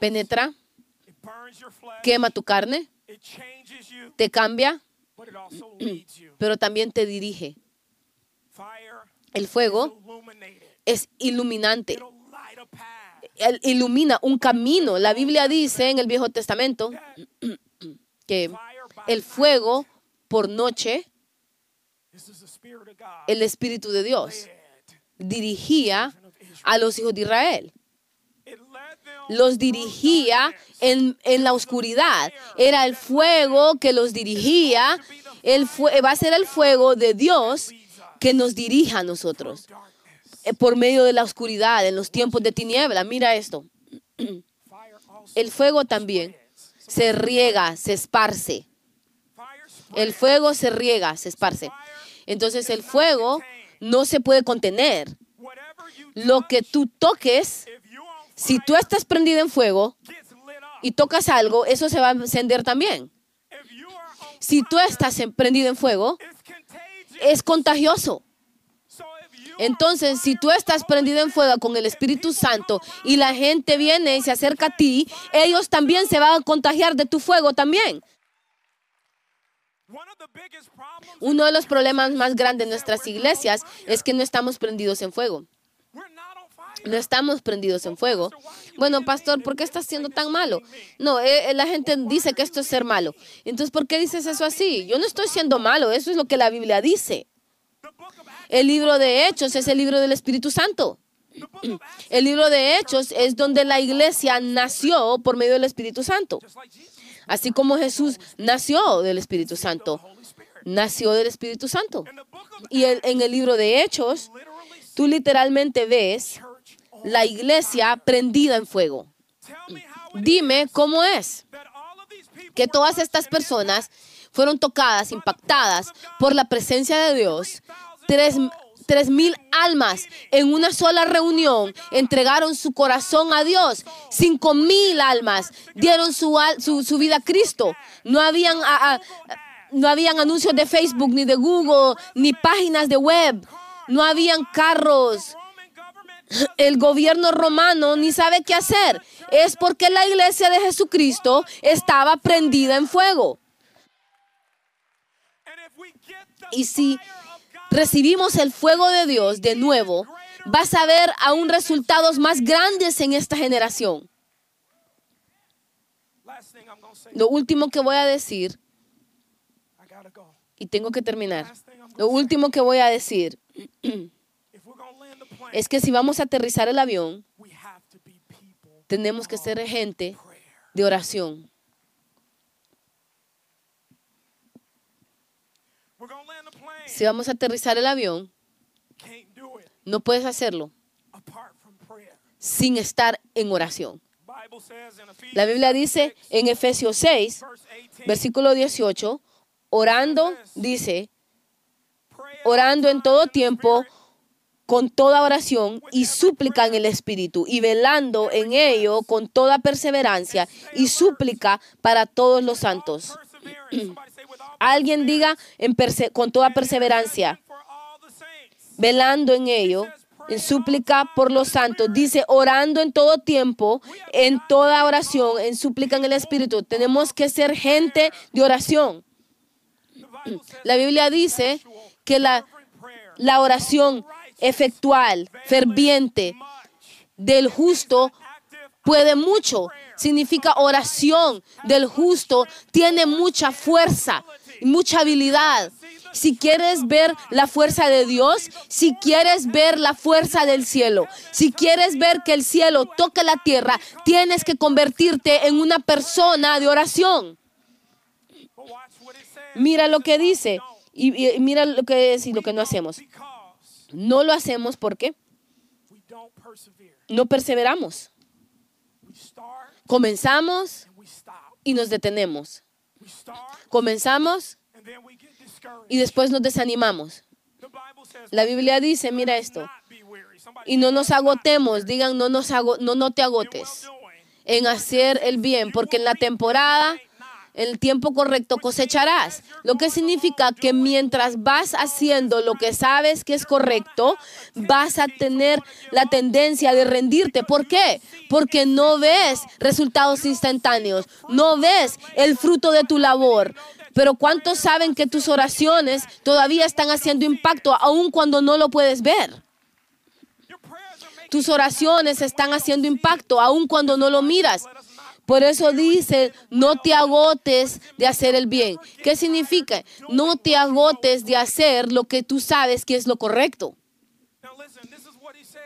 penetra, quema tu carne, te cambia, pero también te dirige. El fuego es iluminante. Él ilumina un camino. La Biblia dice en el Viejo Testamento que el fuego por noche, el Espíritu de Dios dirigía a los hijos de Israel. Los dirigía en, la oscuridad. Era el fuego que los dirigía. El va a ser el fuego de Dios que nos dirija a nosotros eh, por medio de la oscuridad, en los tiempos de tiniebla. Mira esto. El fuego también se riega, se esparce. El fuego se riega, se esparce. Entonces el fuego no se puede contener. Lo que tú toques, si tú estás prendido en fuego y tocas algo, eso se va a encender también. Si tú estás prendido en fuego, es contagioso. Entonces, si tú estás prendido en fuego con el Espíritu Santo y la gente viene y se acerca a ti, ellos también se van a contagiar de tu fuego también. Uno de los problemas más grandes de nuestras iglesias es que no estamos prendidos en fuego. No estamos prendidos en fuego. Bueno, pastor, ¿por qué estás siendo tan malo? No, eh, eh, la gente dice que esto es ser malo. Entonces, ¿por qué dices eso así? Yo no estoy siendo malo, eso es lo que la Biblia dice. El libro de Hechos es el libro del Espíritu Santo. El libro de Hechos es donde la iglesia nació por medio del Espíritu Santo. Así como Jesús nació del Espíritu Santo. Nació del Espíritu Santo. Y en el libro de Hechos, tú literalmente ves la iglesia prendida en fuego. Dime cómo es que todas estas personas fueron tocadas, impactadas por la presencia de Dios. Tres, tres mil almas en una sola reunión entregaron su corazón a Dios. Cinco mil almas dieron su, su, vida a Cristo. No habían, no habían anuncios de Facebook, ni de Google, ni páginas de web. No habían carros. El gobierno romano ni sabe qué hacer. Es porque la iglesia de Jesucristo estaba prendida en fuego. Y si recibimos el fuego de Dios de nuevo, vas a ver aún resultados más grandes en esta generación. Lo último que voy a decir, y tengo que terminar, lo último que voy a decir es que si vamos a aterrizar el avión, tenemos que ser gente de oración. Si vamos a aterrizar el avión, no puedes hacerlo sin estar en oración. La Biblia dice en Efesios 6, versículo 18, orando, dice, orando en todo tiempo, con toda oración y súplica en el Espíritu, y velando en ello con toda perseverancia y súplica para todos los santos. Alguien diga con toda perseverancia, velando en ello, en súplica por los santos. Dice, orando en todo tiempo, en toda oración, en súplica en el Espíritu. Tenemos que ser gente de oración. La Biblia dice que la, la oración efectual, ferviente del justo puede mucho. Significa oración del justo, tiene mucha fuerza mucha habilidad. Si quieres ver la fuerza de Dios, si quieres ver la fuerza del cielo, si quieres ver que el cielo toque la tierra, tienes que convertirte en una persona de oración. Mira lo que dice y, mira lo que es y lo que no hacemos. No lo hacemos porque no perseveramos. Comenzamos y nos detenemos. Comenzamos y después nos desanimamos. La Biblia dice, mira esto, y no nos agotemos, digan, no, nos no, no te agotes en hacer el bien, porque en la temporada el tiempo correcto cosecharás. Lo que significa que mientras vas haciendo lo que sabes que es correcto, vas a tener la tendencia de rendirte. ¿Por qué? Porque no ves resultados instantáneos, no ves el fruto de tu labor. Pero ¿cuántos saben que tus oraciones todavía están haciendo impacto aun cuando no lo puedes ver? Tus oraciones están haciendo impacto aun cuando no lo miras. Por eso dice, no te agotes de hacer el bien. ¿Qué significa? No te agotes de hacer lo que tú sabes que es lo correcto.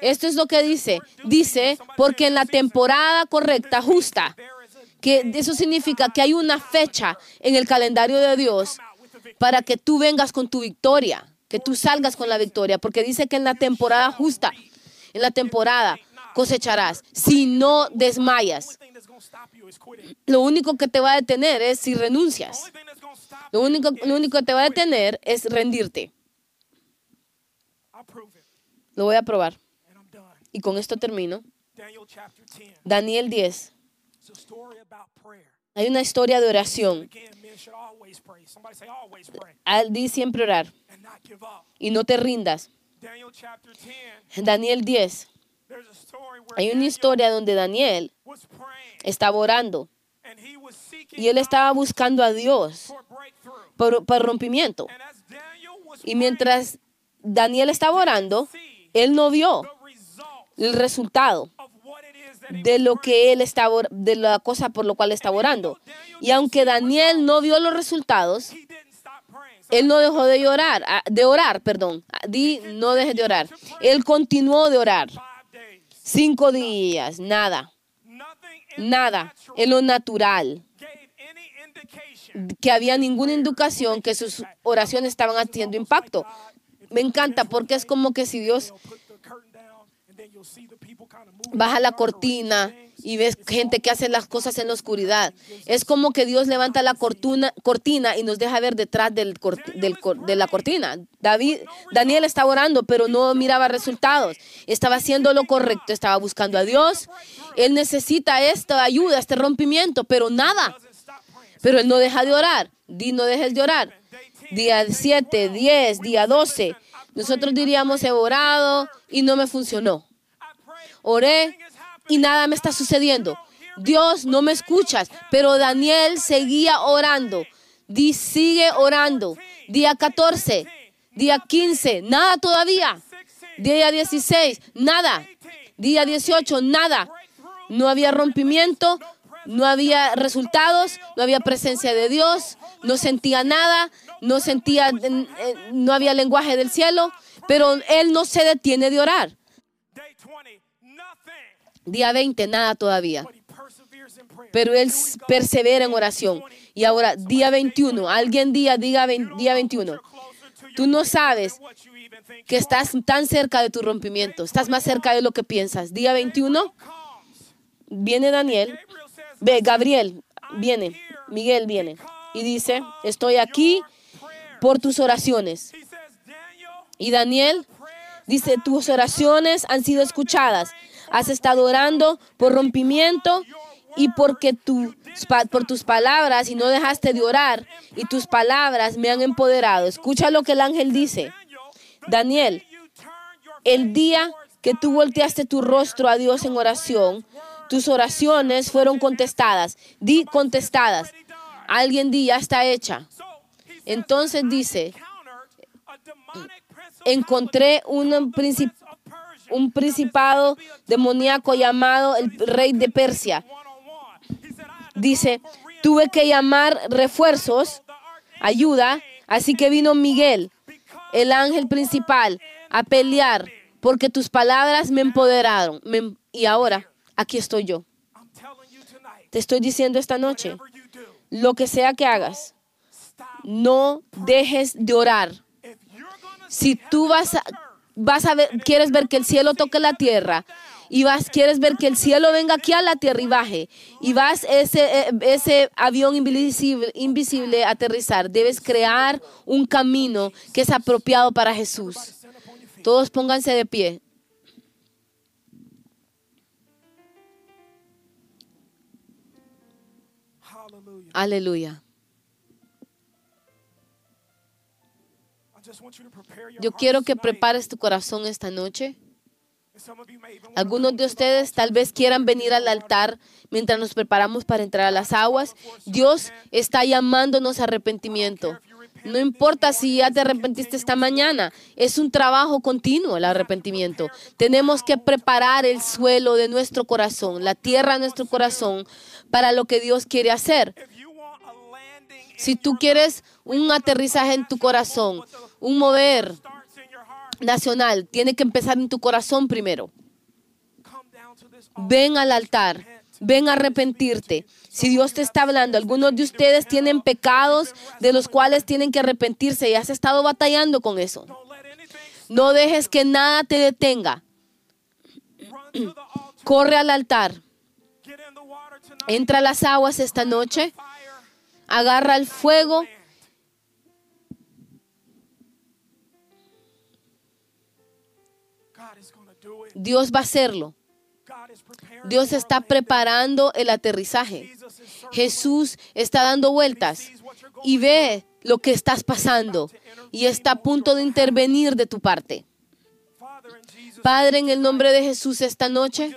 Esto es lo que dice. Dice, porque en la temporada correcta, justa, que eso significa que hay una fecha en el calendario de Dios para que tú vengas con tu victoria, que tú salgas con la victoria, porque dice que en la temporada justa, en la temporada cosecharás, si no desmayas. Lo único que te va a detener es si renuncias. Lo único, lo único que te va a detener es rendirte. Lo voy a probar. Y con esto termino. Daniel 10. Hay una historia de oración. Al di siempre orar. Y no te rindas. Daniel 10. Hay una historia donde Daniel estaba orando y él estaba buscando a Dios por, rompimiento. Y mientras Daniel estaba orando, él no vio el resultado de lo que él estaba, de la cosa por lo cual estaba orando. Y aunque Daniel no vio los resultados, él no dejó de llorar, de orar, perdón. Di, no dejes de orar. Él continuó de orar. Cinco días, nada. Nada en lo natural. Que había ninguna indicación que sus oraciones estaban haciendo impacto. Me encanta porque es como que si Dios baja la cortina y ves gente que hace las cosas en la oscuridad. Es como que Dios levanta la cortina, cortina y nos deja ver detrás del, de la cortina. David, Daniel estaba orando, pero no miraba resultados. Estaba haciendo lo correcto, estaba buscando a Dios. Él necesita esta ayuda, este rompimiento, pero nada. Pero él no deja de orar. Di, no dejes de orar. Día 7, 10, día 12. Nosotros diríamos, he orado y no me funcionó. Oré y nada me está sucediendo. Dios, no me escuchas. Pero Daniel seguía orando. Sigue orando. Día 14, día 15, nada todavía. Día 16, nada. Día 18, nada. No había rompimiento, no había resultados, no había presencia de Dios, no sentía nada, no sentía, eh, no había lenguaje del cielo, pero él no se detiene de orar. Día 20, nada todavía. Pero él persevera en oración. Y ahora, día 21, alguien día, diga día 21. Tú no sabes que estás tan cerca de tu rompimiento, estás más cerca de lo que piensas. Día 21, viene Daniel, ve, Gabriel, viene, Miguel viene y dice, estoy aquí por tus oraciones. Y Daniel dice, tus oraciones han sido escuchadas. Has estado orando por rompimiento y porque tú, por tus palabras y no dejaste de orar y tus palabras me han empoderado. Escucha lo que el ángel dice. Daniel, el día que tú volteaste tu rostro a Dios en oración, tus oraciones fueron contestadas. Di contestadas. Alguien di, ya está hecha. Entonces dice, encontré un un principado demoníaco llamado el rey de Persia. Dice, tuve que llamar refuerzos, ayuda, así que vino Miguel, el ángel principal, a pelear porque tus palabras me empoderaron. y ahora, aquí estoy yo. Te estoy diciendo esta noche, lo que sea que hagas, no dejes de orar. Si tú vas a vas a ver, quieres ver que el cielo toque la tierra y vas, quieres ver que el cielo venga aquí a la tierra y baje y vas ese, eh, ese avión invisible, invisible aterrizar, debes crear un camino que es apropiado para Jesús. Todos pónganse de pie. Aleluya. Yo quiero que prepares tu corazón esta noche. Algunos de ustedes tal vez quieran venir al altar mientras nos preparamos para entrar a las aguas. Dios está llamándonos a arrepentimiento. No importa si ya te arrepentiste esta mañana, es un trabajo continuo el arrepentimiento. Tenemos que preparar el suelo de nuestro corazón, la tierra de nuestro corazón, para lo que Dios quiere hacer. Si tú quieres un aterrizaje en tu corazón, un mover nacional, tiene que empezar en tu corazón primero. Ven al altar, ven a arrepentirte. Si Dios te está hablando, algunos de ustedes tienen pecados de los cuales tienen que arrepentirse y has estado batallando con eso. No dejes que nada te detenga. Corre al altar. Entra a las aguas esta noche. Agarra el fuego Dios va a hacerlo. Dios está preparando el aterrizaje. Jesús está dando vueltas y ve lo que estás pasando y está a punto de intervenir de tu parte. Padre, en el nombre de Jesús esta noche,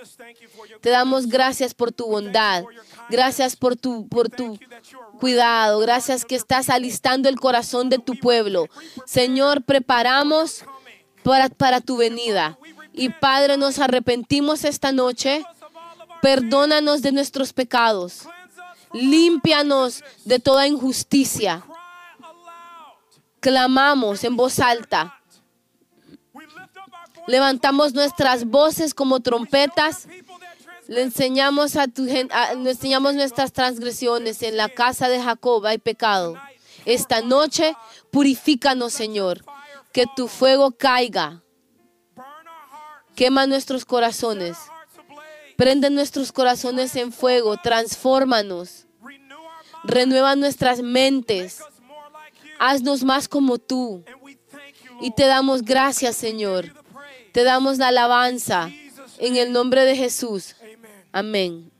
te damos gracias por tu bondad, gracias por tu, por tu cuidado, gracias que estás alistando el corazón de tu pueblo. Señor, preparamos para, para tu venida Y Padre, nos arrepentimos esta noche. Perdónanos de nuestros pecados. Límpianos de toda injusticia. Clamamos en voz alta. Levantamos nuestras voces como trompetas. Le enseñamos a tu gente, le enseñamos nuestras transgresiones. En la casa de Jacob hay pecado. Esta noche purifícanos, Señor. Que tu fuego caiga. Quema nuestros corazones. Prende nuestros corazones en fuego. Transfórmanos. Renueva nuestras mentes. Haznos más como tú. Y te damos gracias, Señor. Te damos la alabanza en el nombre de Jesús. Amén.